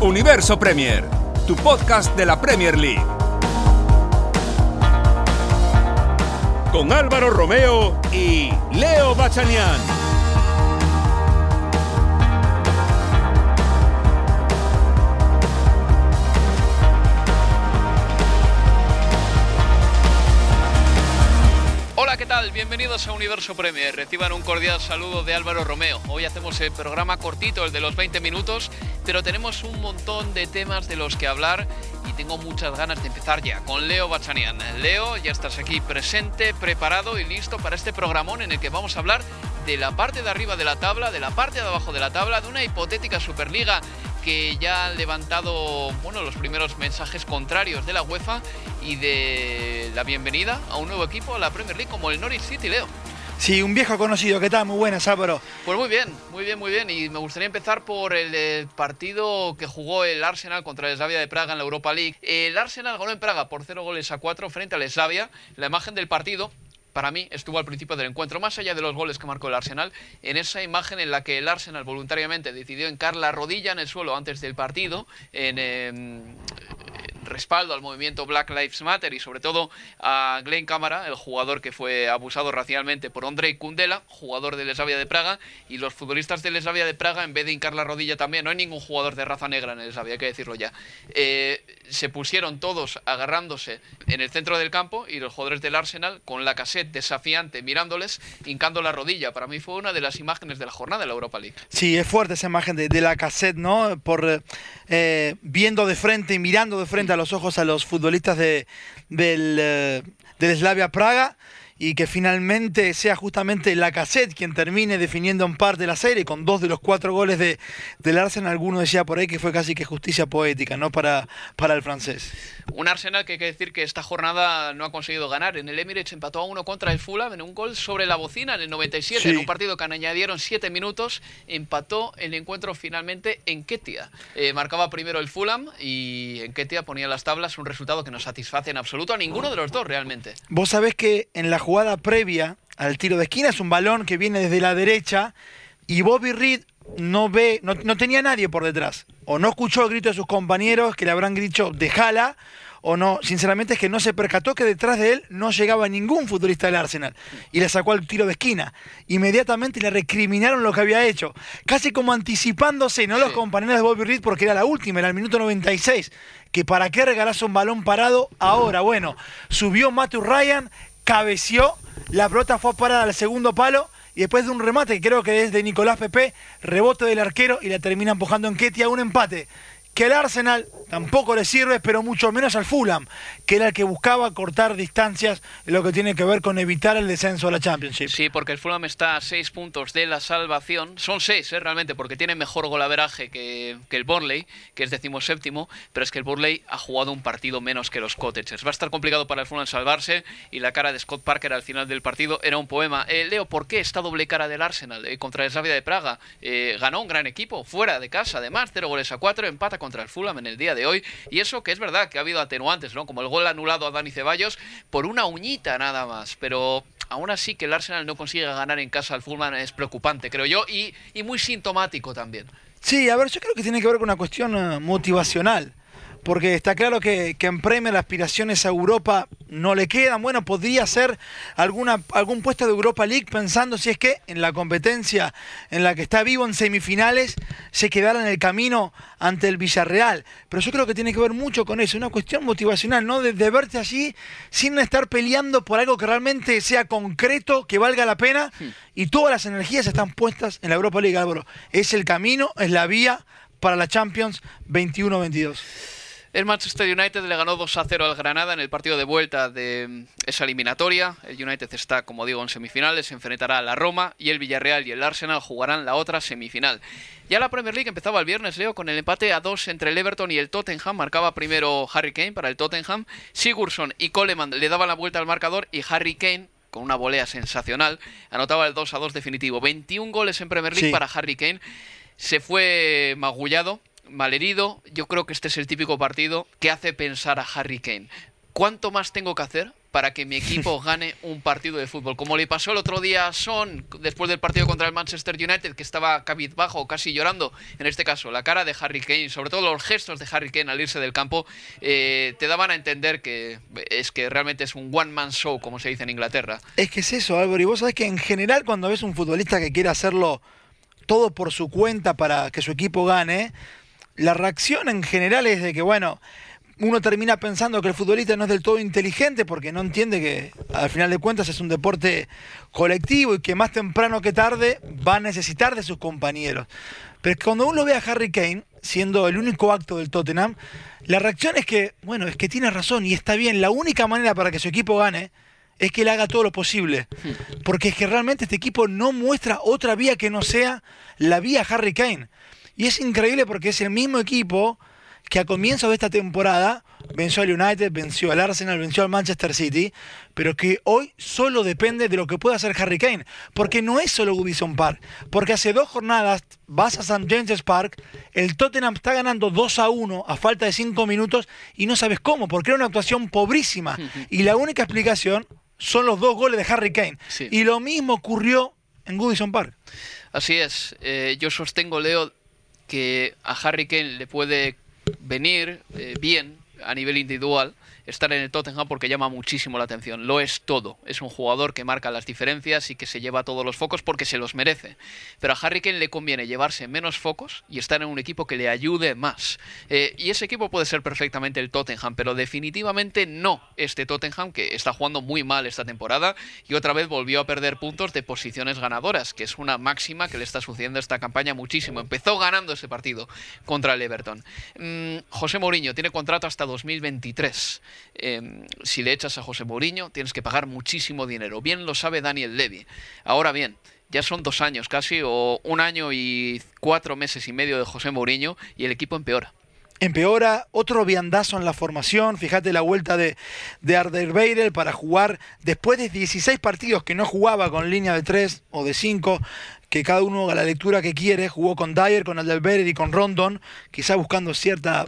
Universo Premier, tu podcast de la Premier League. Con Álvaro Romeo y Leo Bachanian. Bienvenidos a Universo Premier. Reciban un cordial saludo de Álvaro Romeo. Hoy hacemos el programa cortito, el de los 20 minutos, pero tenemos un montón de temas de los que hablar y tengo muchas ganas de empezar ya con Leo Bachanian. Leo, ya estás aquí presente, preparado y listo para este programón en el que vamos a hablar de la parte de arriba de la tabla, de la parte de abajo de la tabla, de una hipotética Superliga que ya han levantado bueno, los primeros mensajes contrarios de la UEFA y de la bienvenida a un nuevo equipo a la Premier League como el Norwich City, Leo. Sí, un viejo conocido. ¿Qué tal? Muy buenas, Álvaro. Pues muy bien, muy bien, muy bien. Y me gustaría empezar por el, el partido que jugó el Arsenal contra el Slavia de Praga en la Europa League. El Arsenal ganó en Praga por 0 goles a 4 frente al Slavia. La imagen del partido para mí estuvo al principio del encuentro, más allá de los goles que marcó el Arsenal, en esa imagen en la que el Arsenal voluntariamente decidió encar la rodilla en el suelo antes del partido, en, eh, respaldo al movimiento Black Lives Matter y sobre todo a Glenn Cámara, el jugador que fue abusado racialmente por Andrei Kundela, jugador del Slavia de Praga, y los futbolistas del Slavia de Praga, en vez de hincar la rodilla también, no hay ningún jugador de raza negra en el Slavia, hay que decirlo ya, eh, se pusieron todos agarrándose en el centro del campo y los jugadores del Arsenal con la cassette desafiante mirándoles, hincando la rodilla. Para mí fue una de las imágenes de la jornada de la Europa League. Sí, es fuerte esa imagen de, de la cassette, ¿no? Por eh, viendo de frente, mirando de frente los ojos a los futbolistas de, del, eh, del Slavia Praga y que finalmente sea justamente la cassette quien termine definiendo en parte la serie con dos de los cuatro goles de, del Arsenal. Alguno decía por ahí que fue casi que justicia poética ¿no? para, para el francés. Un Arsenal que hay que decir que esta jornada no ha conseguido ganar. En el Emirates empató a uno contra el Fulham en un gol sobre la bocina en el 97, Sí. en un partido que añadieron siete minutos. Empató el encuentro finalmente en Ketia. Eh, marcaba primero el Fulham y en Ketia ponía las tablas un resultado que no satisface en absoluto a ninguno de los dos realmente. Vos sabés que en la jugada previa al tiro de esquina es un balón que viene desde la derecha y Bobby Reed no ve, no, no tenía nadie por detrás. O no escuchó el grito de sus compañeros que le habrán dicho dejala, o no, sinceramente es que no se percató que detrás de él no llegaba ningún futbolista del Arsenal y le sacó al tiro de esquina. Inmediatamente le recriminaron lo que había hecho, casi como anticipándose, no los compañeros de Bobby Reed porque era la última, era el minuto 96, que para qué regalás un balón parado ahora. Bueno, subió Matthew Ryan, cabeció, la pelota fue a parar al segundo palo y después de un remate creo que es de Nicolás Pepe, rebote del arquero y la termina empujando en Ketia un empate. Que al Arsenal tampoco le sirve, pero mucho menos al Fulham, que era el que buscaba cortar distancias en lo que tiene que ver con evitar el descenso a la Championship. Sí, porque el Fulham está a seis puntos de la salvación. Son seis, ¿eh? realmente, porque tiene mejor golaveraje que, que el Burnley, que es decimoséptimo, pero es que el Burnley ha jugado un partido menos que los Cottagers. Va a estar complicado para el Fulham salvarse y la cara de Scott Parker al final del partido era un poema. Eh, Leo, ¿por qué esta doble cara del Arsenal eh, contra el Slavia de Praga? Eh, ganó un gran equipo, fuera de casa, además, 0 goles a 4, empata contra el Fulham en el día de hoy. Y eso que es verdad que ha habido atenuantes, ¿no? Como el gol anulado a Dani Ceballos por una uñita nada más, pero aún así que el Arsenal no consiga ganar en casa al Fulham es preocupante, creo yo, y, y muy sintomático también. Sí, a ver, yo creo que tiene que ver con una cuestión eh, motivacional. Porque está claro que, que en Premier las aspiraciones a Europa no le quedan. Bueno, podría ser alguna, algún puesto de Europa League pensando si es que en la competencia en la que está vivo en semifinales se quedara en el camino ante el Villarreal. Pero yo creo que tiene que ver mucho con eso, una cuestión motivacional, ¿no? De, verte allí sin estar peleando por algo que realmente sea concreto, que valga la pena, y todas las energías están puestas en la Europa League, Álvaro. Es el camino, es la vía para la Champions 21-22. El Manchester United le ganó 2 a 0 al Granada en el partido de vuelta de esa eliminatoria. El United está, como digo, en semifinales, se enfrentará a la Roma y el Villarreal y el Arsenal jugarán la otra semifinal. Ya la Premier League empezaba el viernes, Leo, con el empate a 2 entre el Everton y el Tottenham. Marcaba primero Harry Kane para el Tottenham. Sigurdsson y Coleman le daban la vuelta al marcador y Harry Kane con una volea sensacional, anotaba el 2 a 2 definitivo. 21 goles en Premier League Sí. para Harry Kane. Se fue magullado, malherido. Yo creo que este es el típico partido que hace pensar a Harry Kane. ¿Cuánto más tengo que hacer para que mi equipo gane un partido de fútbol? Como le pasó el otro día a Son después del partido contra el Manchester United, que estaba cabizbajo, casi llorando. En este caso, la cara de Harry Kane, sobre todo los gestos de Harry Kane al irse del campo, eh, te daban a entender que es que realmente es un one-man show, como se dice en Inglaterra. Es que es eso, Álvaro. Y vos sabés que en general cuando ves un futbolista que quiere hacerlo todo por su cuenta para que su equipo gane, la reacción en general es de que, bueno, uno termina pensando que el futbolista no es del todo inteligente porque no entiende que al final de cuentas es un deporte colectivo y que más temprano que tarde va a necesitar de sus compañeros. Pero cuando uno ve a Harry Kane siendo el único acto del Tottenham, la reacción es que, bueno, es que tiene razón y está bien. La única manera para que su equipo gane es que él haga todo lo posible. Porque es que realmente este equipo no muestra otra vía que no sea la vía Harry Kane. Y es increíble porque es el mismo equipo que a comienzo de esta temporada venció al United, venció al Arsenal, venció al Manchester City, pero que hoy solo depende de lo que pueda hacer Harry Kane. Porque no es solo Goodison Park. Porque hace dos jornadas vas a St. James's Park, el Tottenham está ganando 2 a 1 a falta de 5 minutos y no sabes cómo, porque era una actuación pobrísima. Y la única explicación son los dos goles de Harry Kane. Sí. Y lo mismo ocurrió en Goodison Park. Así es. Eh, yo sostengo, Leo, que a Harry Kane le puede venir eh, bien a nivel individual estar en el Tottenham porque llama muchísimo la atención. Lo es todo. Es un jugador que marca las diferencias y que se lleva todos los focos porque se los merece. Pero a Harry Kane le conviene llevarse menos focos y estar en un equipo que le ayude más. Eh, y ese equipo puede ser perfectamente el Tottenham, pero definitivamente no este Tottenham que está jugando muy mal esta temporada y otra vez volvió a perder puntos de posiciones ganadoras, que es una máxima que le está sucediendo esta campaña muchísimo. Empezó ganando ese partido contra el Everton. Mm, José Mourinho tiene contrato hasta 2023. Eh, si le echas a José Mourinho, tienes que pagar muchísimo dinero. Bien lo sabe Daniel Levy. Ahora bien, ya son dos años casi, o un año y cuatro meses y medio de José Mourinho, y el equipo empeora. Empeora otro viandazo en la formación. Fíjate la vuelta de, de Arderweireld para jugar después de 16 partidos que no jugaba con línea de 3 o de 5, que cada uno haga la lectura que quiere. Jugó con Dyer, con Alderweireld y con Rondon, quizá buscando cierta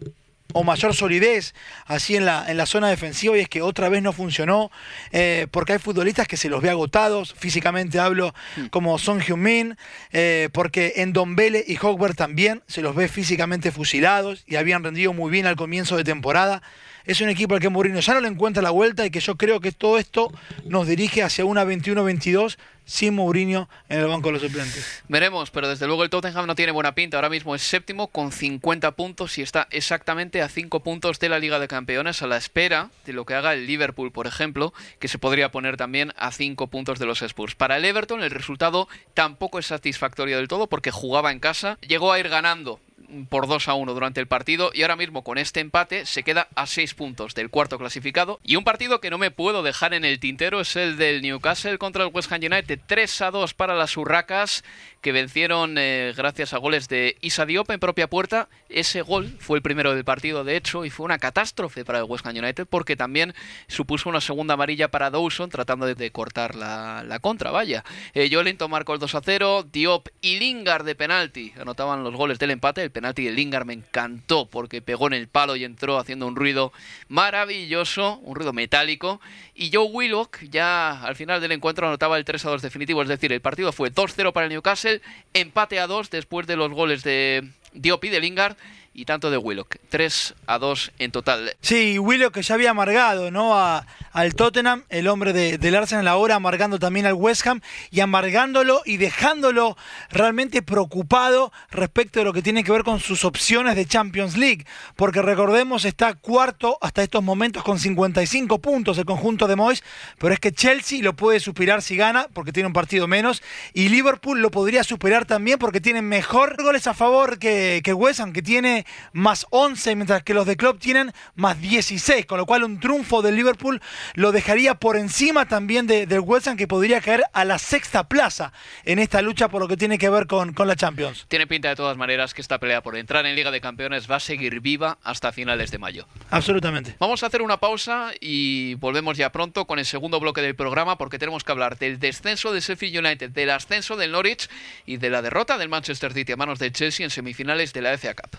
o mayor solidez así en la, en la zona defensiva y es que otra vez no funcionó eh, porque hay futbolistas que se los ve agotados, físicamente hablo como Son Heung-min, eh, porque en Dombele y Hogberg también se los ve físicamente fusilados y habían rendido muy bien al comienzo de temporada. Es un equipo al que Mourinho ya no le encuentra la vuelta y que yo creo que todo esto nos dirige hacia una 21-22 sin Mourinho en el banco de los suplentes. Veremos, pero desde luego el Tottenham no tiene buena pinta. Ahora mismo es séptimo con 50 puntos y está exactamente a 5 puntos de la Liga de Campeones a la espera de lo que haga el Liverpool, por ejemplo, que se podría poner también a 5 puntos de los Spurs. Para el Everton el resultado tampoco es satisfactorio del todo porque jugaba en casa, llegó a ir ganando por 2 a 1 durante el partido y ahora mismo con este empate se queda a 6 puntos del cuarto clasificado. Y un partido que no me puedo dejar en el tintero es el del Newcastle contra el West Ham United 3 a 2 para las urracas que vencieron eh, gracias a goles de Isa Diop en propia puerta. Ese gol fue el primero del partido de hecho y fue una catástrofe para el West Ham United porque también supuso una segunda amarilla para Dawson tratando de, cortar la, la, contra vaya. Eh, Joelinton marcó el 2 a 0 Diop y Lingard de penalti. Anotaban los goles del empate el penalti de Lingard me encantó porque pegó en el palo y entró haciendo un ruido maravilloso, un ruido metálico. Y Joe Willock ya al final del encuentro anotaba el 3 a 2 definitivo, es decir, el partido fue 2-0 para el Newcastle, empate a 2 después de los goles de Diop y de Lingard. Y tanto de Willock. 3 a 2 en total. Sí, Willock que ya había amargado ¿no? Al Tottenham, el hombre de, del Arsenal ahora amargando también al West Ham y amargándolo y dejándolo realmente preocupado respecto de lo que tiene que ver con sus opciones de Champions League. Porque recordemos, está cuarto hasta estos momentos con 55 puntos el conjunto de Moyes, pero es que Chelsea lo puede superar si gana porque tiene un partido menos y Liverpool lo podría superar también porque tiene mejor goles a favor que, que West Ham, que tiene más 11, mientras que los de Klopp tienen más 16, con lo cual un triunfo del Liverpool lo dejaría por encima también de, del West Ham, que podría caer a la sexta plaza en esta lucha por lo que tiene que ver con, con la Champions. Tiene pinta de todas maneras que esta pelea por entrar en Liga de Campeones va a seguir viva hasta finales de mayo. Absolutamente. Vamos a hacer una pausa y volvemos ya pronto con el segundo bloque del programa porque tenemos que hablar del descenso de Sheffield United, del ascenso del Norwich y de la derrota del Manchester City a manos del Chelsea en semifinales de la FA Cup.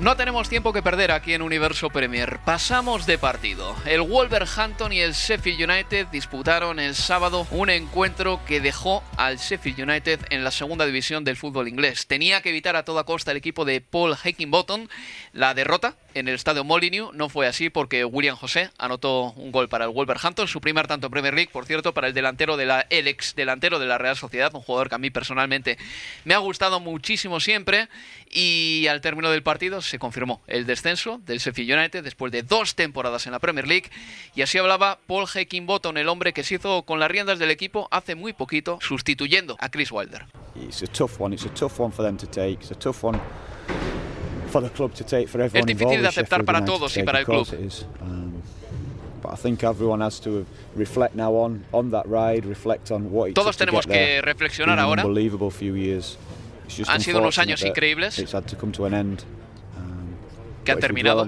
No tenemos tiempo que perder aquí en Universo Premier. Pasamos de partido. El Wolverhampton y el Sheffield United disputaron el sábado un encuentro que dejó al Sheffield United en la segunda división del fútbol inglés. Tenía que evitar a toda costa el equipo de Paul Heckingbottom la derrota en el estadio Molyneux. No fue así porque William José anotó un gol para el Wolverhampton, su primer tanto en Premier League, por cierto, para el delantero de la ex delantero de la Real Sociedad, un jugador que a mí personalmente me ha gustado muchísimo siempre y al término del partido se confirmó el descenso del Sheffield United después de dos temporadas en la Premier League y así hablaba Paul Heckingbottom, el hombre que se hizo con las riendas del equipo hace muy poquito, sustituyendo a Chris Wilder. It's a tough one. It's a tough one for them to take. It's a tough one for the club to take for everyone Es difícil de aceptar para todos y para el club. it is. But I think everyone has to reflect now on on that ride, reflect on what it Todos tenemos que reflexionar ahora. Han sido unos años increíbles que terminado.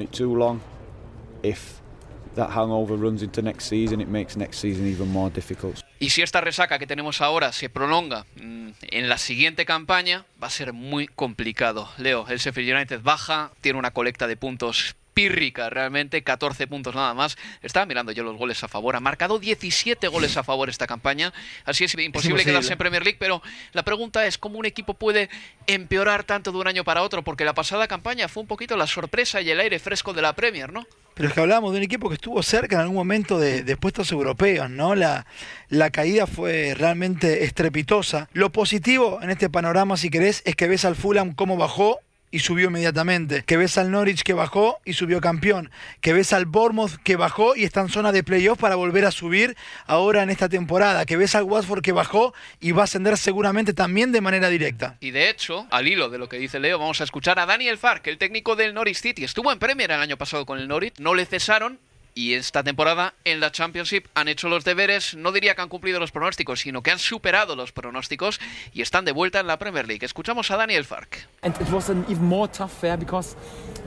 Y si esta resaca que tenemos ahora se prolonga mm, en la siguiente campaña, va a ser muy complicado. Leo, el Sheffield United baja, tiene una colecta de puntos pírrica realmente, 14 puntos nada más. Estaba mirando yo los goles a favor, ha marcado 17 goles a favor esta campaña, así es imposible, imposible. quedarse en Premier League, pero la pregunta es cómo un equipo puede empeorar tanto de un año para otro, porque la pasada campaña fue un poquito la sorpresa y el aire fresco de la Premier, ¿no? Pero es que hablábamos de un equipo que estuvo cerca en algún momento de, de puestos europeos, ¿no? La, la caída fue realmente estrepitosa. Lo positivo en este panorama, si querés, es que ves al Fulham cómo bajó y subió inmediatamente. Que ves al Norwich que bajó y subió campeón. Que ves al Bournemouth que bajó y está en zona de playoff para volver a subir ahora en esta temporada. Que ves al Watford que bajó y va a ascender seguramente también de manera directa. Y de hecho, al hilo de lo que dice Leo, vamos a escuchar a Daniel Fark, el técnico del Norwich City. Estuvo en Premier el año pasado con el Norwich, no le cesaron. Y esta temporada en la Championship han hecho los deberes, no diría que han cumplido los pronósticos, sino que han superado los pronósticos y están de vuelta en la Premier League. Escuchamos a Daniel Fark. and it was an even more tough fair because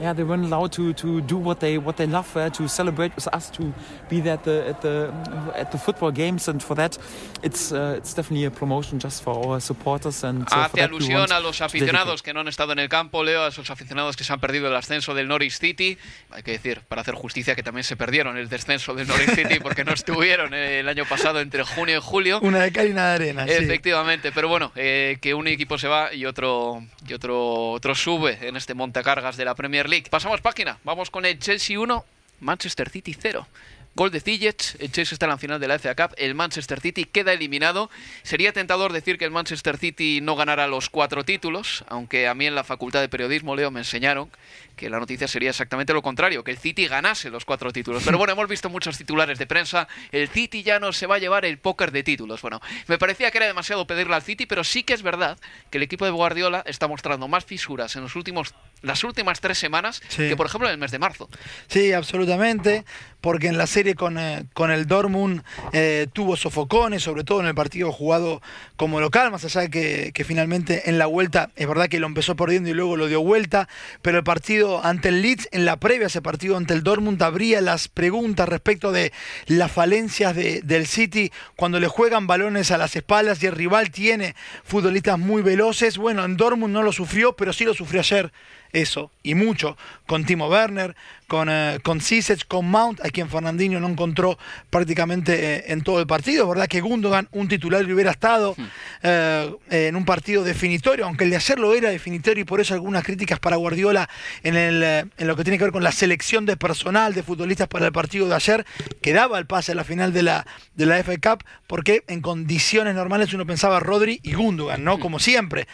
yeah they weren't allowed to, to do what they what they love uh, to celebrate with us to be there at the at the at the football games and for that it's uh, it's definitely a promotion just for our supporters and uh, Hace alusión a los aficionados que no han estado en el campo, Leo, a esos aficionados que se han perdido el ascenso del Norwich City. Hay que decir, para hacer justicia, que también se perdieron el descenso del Norwich City porque no estuvieron el año pasado entre junio y julio. Una de cal y una de arena. sí. Efectivamente, pero bueno, eh, que un equipo se va y otro y otro otro sube en este montacargas de la Premier League. Pasamos página, vamos con el Chelsea 1, Manchester City 0. Gol de Ziyech, el Chelsea está en la final de la FA Cup, el Manchester City queda eliminado. Sería tentador decir que el Manchester City no ganará los cuatro títulos, aunque a mí en la Facultad de Periodismo, Leo, me enseñaron que la noticia sería exactamente lo contrario, que el City ganase los cuatro títulos. Pero bueno, hemos visto muchos titulares de prensa, el City ya no se va a llevar el póker de títulos. Bueno, me parecía que era demasiado pedirle al City, pero sí que es verdad que el equipo de Guardiola está mostrando más fisuras en los últimos las últimas tres semanas Sí. que, por ejemplo, en el mes de marzo. Sí, absolutamente, porque en la serie con, eh, con el Dortmund eh, tuvo sofocones, sobre todo en el partido jugado como local, más allá de que, que finalmente en la vuelta, es verdad que lo empezó perdiendo y luego lo dio vuelta, pero el partido ante el Leeds, en la previa a ese partido ante el Dortmund, abría las preguntas respecto de las falencias de- del City cuando le juegan balones a las espaldas y el rival tiene futbolistas muy veloces. Bueno, en Dortmund no lo sufrió, pero sí lo sufrió ayer eso y mucho con Timo Werner, con, eh, con con Mount, a quien Fernandinho no encontró prácticamente eh, en todo el partido. Es verdad que Gundogan, un titular, hubiera estado eh, en un partido definitorio, aunque el de ayer lo era definitorio y por eso algunas críticas para Guardiola en, el, eh, en lo que tiene que ver con la selección de personal de futbolistas para el partido de ayer, que daba el pase a la final de la, de la FA Cup, porque en condiciones normales uno pensaba Rodri y Gundogan, ¿no? Como siempre.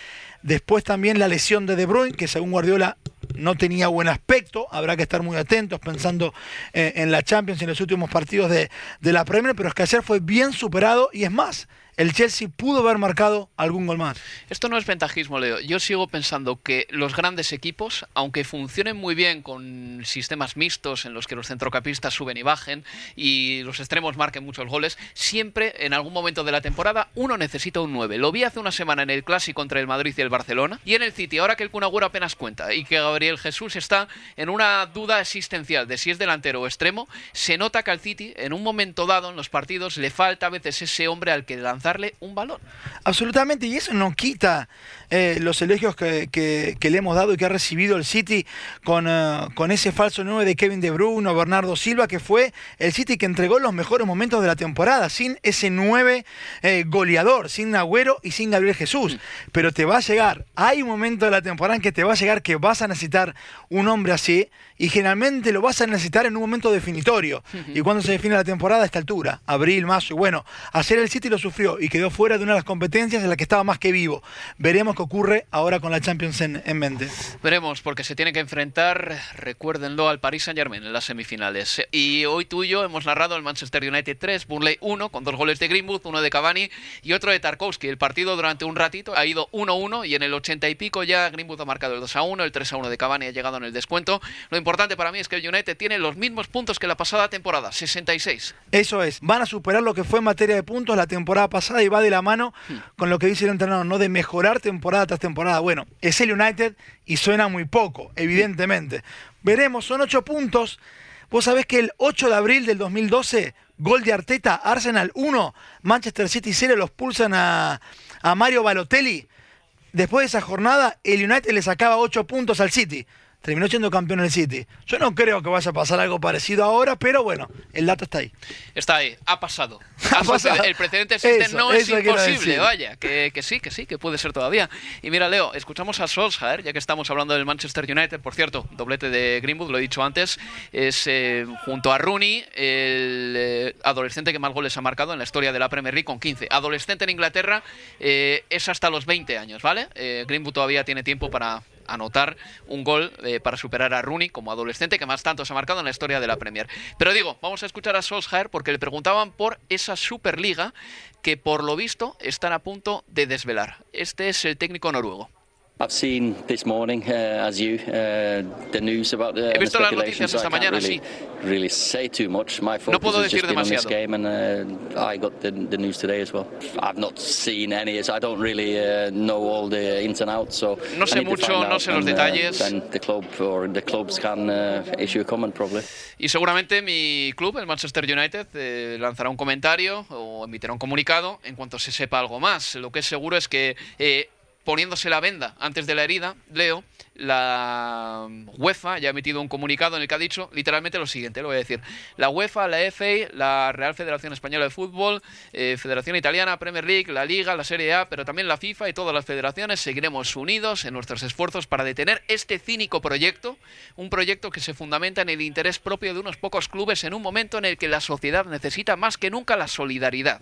Después también la lesión de De Bruyne, que según Guardiola no tenía buen aspecto, habrá que estar muy atentos pensando eh, en la Champions y en los últimos partidos de, de la Premier, pero es que ayer fue bien superado y es más, el Chelsea pudo haber marcado algún gol más. Esto no es ventajismo, Leo. Yo sigo pensando que los grandes equipos, aunque funcionen muy bien con sistemas mixtos en los que los centrocampistas suben y bajen y los extremos marquen muchos goles, siempre en algún momento de la temporada uno necesita un 9. Lo vi hace una semana en el Clásico entre el Madrid y el Barcelona y en el City, ahora que el Kun apenas cuenta y que Gabriel Jesús está en una duda existencial de si es delantero o extremo, se nota que al City en un momento dado en los partidos le falta a veces ese hombre al que lanzarle un balón. Absolutamente, y eso no quita eh, los elogios que, que- que le hemos dado y que ha recibido el City con, eh, con ese falso 9 de Kevin De Bruyne o Bernardo Silva, que fue el City que entregó los mejores momentos de la temporada, sin ese 9 eh, goleador, sin Agüero y sin Gabriel Jesús. Pero te va a llegar, hay un momento de la temporada en que te va a llegar que vas a necesitar un hombre así, y generalmente lo vas a necesitar en un momento definitorio. ¿Y cuando se define la temporada a esta altura? Abril, marzo, y bueno, ayer el City lo sufrió y quedó fuera de una de las competencias en la que estaba más que vivo. Veremos qué ocurre ahora con la Champions en, en mente. Veremos, porque se tiene que enfrentar, recuérdenlo, al Paris Saint Germain en las semifinales. Y hoy tú y yo hemos narrado el Manchester United 3, Burnley 1, con dos goles de Greenwood, uno de Cavani y otro de Tarkovsky. El partido durante un ratito ha ido 1-1 y en el 80 y pico ya Greenwood ha marcado el 2-1, el 3-1 de Cavani ha llegado en el descuento. Lo importante para mí es que el United tiene los mismos puntos que la pasada temporada, 66. Eso es, van a superar lo que fue en materia de puntos la temporada pasada y va de la mano con lo que dice el entrenador, no de mejorar temporada tras temporada. Bueno, es el United y suena muy poco, evidentemente. Veremos, son ocho puntos. Vos sabés que el 8 de abril del 2012, gol de Arteta, Arsenal 1, Manchester City 0, los pulsan a, a Mario Balotelli. Después de esa jornada, el United le sacaba 8 puntos al City. Terminó siendo campeón el City. Yo no creo que vaya a pasar algo parecido ahora, pero bueno, el dato está ahí. Está ahí, ha pasado. Ha pasado. El precedente existe, Eso, no es imposible, vaya, que, que sí, que sí, que puede ser todavía. Y mira, Leo, escuchamos a Solskjaer, ya que estamos hablando del Manchester United, por cierto, doblete de Greenwood, lo he dicho antes, es eh, junto a Rooney el eh, adolescente que más goles ha marcado en la historia de la Premier League con 15. Adolescente en Inglaterra eh, es hasta los 20 años, ¿vale? Greenwood todavía tiene tiempo para anotar un gol eh, para superar a Rooney como adolescente que más tantos ha marcado en la historia de la Premier. Pero digo, vamos a escuchar a Solskjaer porque le preguntaban por esa Superliga que por lo visto están a punto de desvelar. Este es el técnico noruego. I've seen this morning, uh, as you, uh, the news about the, He visto las noticias esta mañana, sí. really say too much. My focus No puedo decir demasiado. game, and uh, I got the, the news today as well. I've not seen any, so I don't really uh, know all the ins and outs. So No sé mucho, no sé los uh, detalles. then the club or the clubs can issue a comment probably. Y seguramente mi club, el Manchester United, eh, lanzará un comentario o emitirá un comunicado en cuanto se sepa algo más. Lo que es seguro es que eh, poniéndose la venda antes de la herida, Leo, la UEFA ya ha emitido un comunicado en el que ha dicho literalmente lo siguiente, lo voy a decir. La UEFA, la FA, la Real Federación Española de Fútbol, eh, Federación Italiana, Premier League, la Liga, la Serie A, pero también la FIFA y todas las federaciones seguiremos unidos en nuestros esfuerzos para detener este cínico proyecto, un proyecto que se fundamenta en el interés propio de unos pocos clubes en un momento en el que la sociedad necesita más que nunca la solidaridad.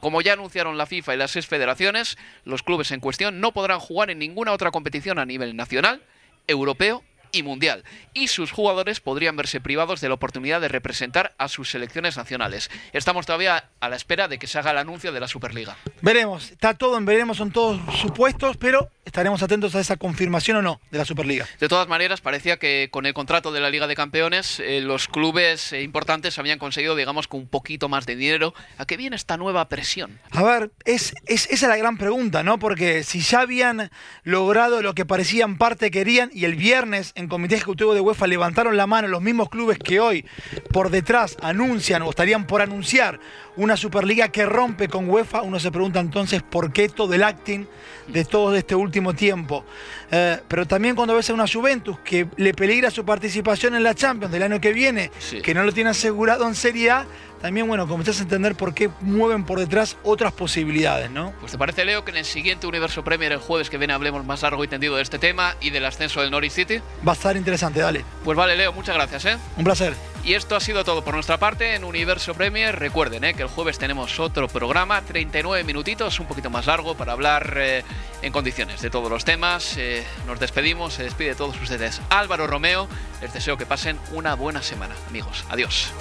Como ya anunciaron la FIFA y las seis federaciones, los clubes en cuestión no podrán jugar en ninguna otra competición a nivel nacional, europeo y mundial. Y sus jugadores podrían verse privados de la oportunidad de representar a sus selecciones nacionales. Estamos todavía a la espera de que se haga el anuncio de la Superliga. Veremos, está todo en veremos, son todos supuestos, pero estaremos atentos a esa confirmación o no de la Superliga. De todas maneras, parecía que con el contrato de la Liga de Campeones, eh, los clubes eh, importantes habían conseguido, digamos, con un poquito más de dinero. ¿A qué viene esta nueva presión? A ver, es, es, esa es la gran pregunta, ¿no? Porque si ya habían logrado lo que parecía en parte querían y el viernes en Comité Ejecutivo de UEFA levantaron la mano los mismos clubes que hoy por detrás anuncian o estarían por anunciar una Superliga que rompe con UEFA, uno se pregunta entonces por qué todo el acting de todo este último tiempo. Eh, pero también cuando ves a una Juventus que le peligra su participación en la Champions del año que viene, Sí. que no lo tiene asegurado en Serie A, también, bueno, comenzás a entender por qué mueven por detrás otras posibilidades, ¿no? Pues te parece, Leo, que en el siguiente Universo Premier, el jueves que viene, hablemos más largo y tendido de este tema y del ascenso del Norwich City. Va a estar interesante, dale. Pues vale, Leo, muchas gracias, ¿eh? Un placer. Y esto ha sido todo por nuestra parte en Universo Premier. Recuerden ¿eh? que el jueves tenemos otro programa, 39 minutitos, un poquito más largo, para hablar eh, en condiciones de todos los temas. Eh, nos despedimos, se despide de todos ustedes Álvaro Romeo. Les deseo que pasen una buena semana, amigos. Adiós.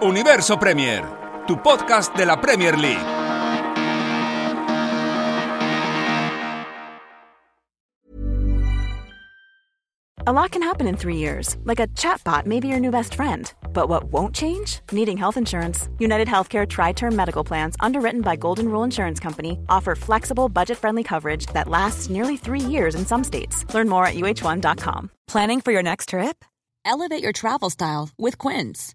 Universo Premier, tu podcast de la Premier League. A lot can happen in three years, like a chatbot may be your new best friend. But what won't change? Needing health insurance. United Healthcare Tri Term Medical Plans, underwritten by Golden Rule Insurance Company, offer flexible, budget friendly coverage that lasts nearly three years in some states. Learn more at uh1.com. Planning for your next trip? Elevate your travel style with Quince.